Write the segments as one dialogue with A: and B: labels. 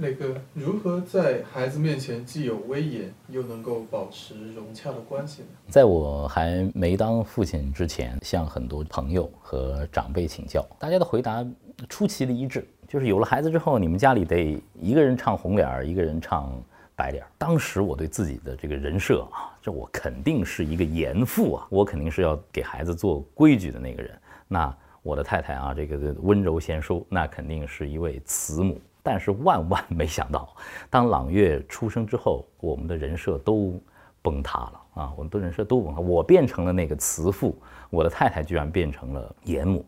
A: 那个如何在孩子面前既有威严，又能够保持融洽的关系呢？
B: 在我还没当父亲之前，向很多朋友和长辈请教，大家的回答出奇的一致，就是有了孩子之后，你们家里得一个人唱红脸儿，一个人唱白脸儿。当时我对自己的这个人设啊，这我肯定是一个严父啊，我肯定是要给孩子做规矩的那个人。那我的太太啊，这个温柔贤淑，那肯定是一位慈母。但是万万没想到，当朗月出生之后，我们的人设都崩塌了啊！我们的人设都崩塌，我变成了那个慈父，我的太太居然变成了严母。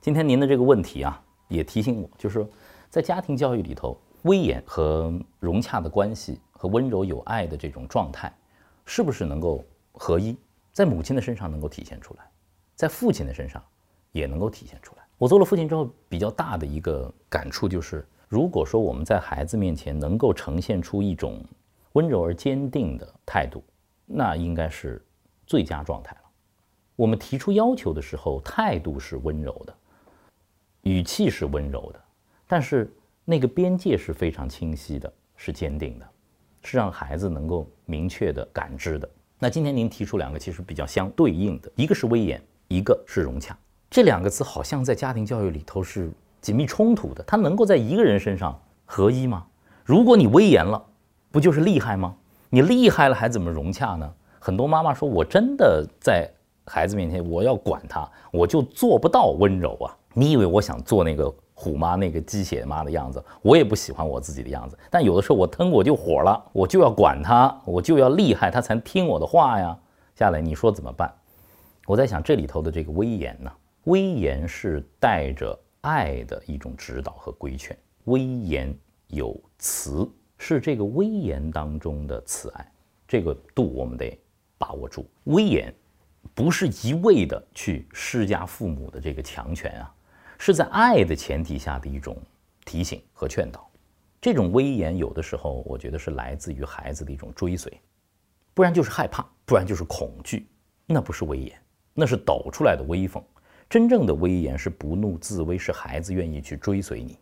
B: 今天您的这个问题啊，也提醒我，就是在家庭教育里头，威严和融洽的关系和温柔有爱的这种状态，是不是能够合一，在母亲的身上能够体现出来，在父亲的身上也能够体现出来？我做了父亲之后，比较大的一个感触就是。如果说我们在孩子面前能够呈现出一种温柔而坚定的态度，那应该是最佳状态了。我们提出要求的时候，态度是温柔的，语气是温柔的，但是那个边界是非常清晰的，是坚定的，是让孩子能够明确的感知的。那今天您提出两个其实比较相对应的，一个是威严，一个是融洽，这两个词好像在家庭教育里头是。紧密冲突的，他能够在一个人身上合一吗？如果你威严了，不就是厉害吗？你厉害了还怎么融洽呢？很多妈妈说，我真的在孩子面前，我要管他，我就做不到温柔啊！你以为我想做那个虎妈、那个鸡血妈的样子？我也不喜欢我自己的样子。但有的时候我腾我就火了，我就要管他，我就要厉害，他才听我的话呀。下来你说怎么办？我在想这里头的这个威严呢？威严是带着。爱的一种指导和规劝，威严有慈，是这个威严当中的慈爱，这个度我们得把握住。威严不是一味的去施加父母的这个强权啊，是在爱的前提下的一种提醒和劝导。这种威严有的时候，我觉得是来自于孩子的一种追随，不然就是害怕，不然就是恐惧，那不是威严，那是抖出来的威风。真正的威严是不怒自威，是孩子愿意去追随你，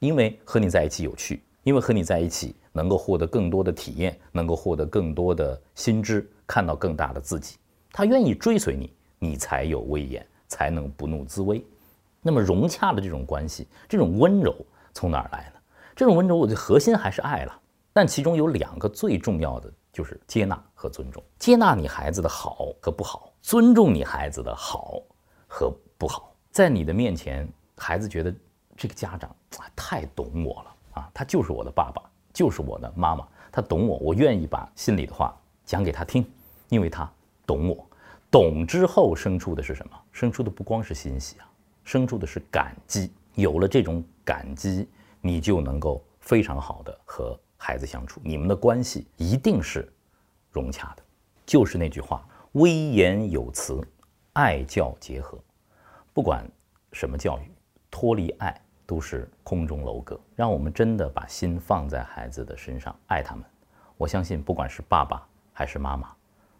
B: 因为和你在一起有趣，因为和你在一起能够获得更多的体验，能够获得更多的新知，看到更大的自己，他愿意追随你，你才有威严，才能不怒自威。那么融洽的这种关系，这种温柔从哪儿来呢？这种温柔，我的核心还是爱了，但其中有两个最重要的，就是接纳和尊重。接纳你孩子的好和不好，尊重你孩子的好。和不好，在你的面前，孩子觉得这个家长啊太懂我了啊，他就是我的爸爸，就是我的妈妈，他懂我，我愿意把心里的话讲给他听，因为他懂我。懂之后生出的是什么？生出的不光是欣喜啊，生出的是感激。有了这种感激，你就能够非常好的和孩子相处，你们的关系一定是融洽的。就是那句话，威严有词。爱教结合，不管什么教育，脱离爱都是空中楼阁。让我们真的把心放在孩子的身上，爱他们。我相信，不管是爸爸还是妈妈，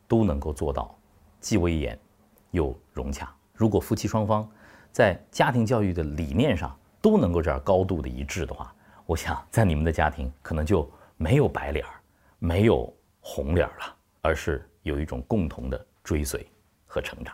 B: 都能够做到既威严又融洽。如果夫妻双方在家庭教育的理念上都能够这样高度的一致的话，我想在你们的家庭可能就没有白脸儿，没有红脸儿了，而是有一种共同的追随和成长。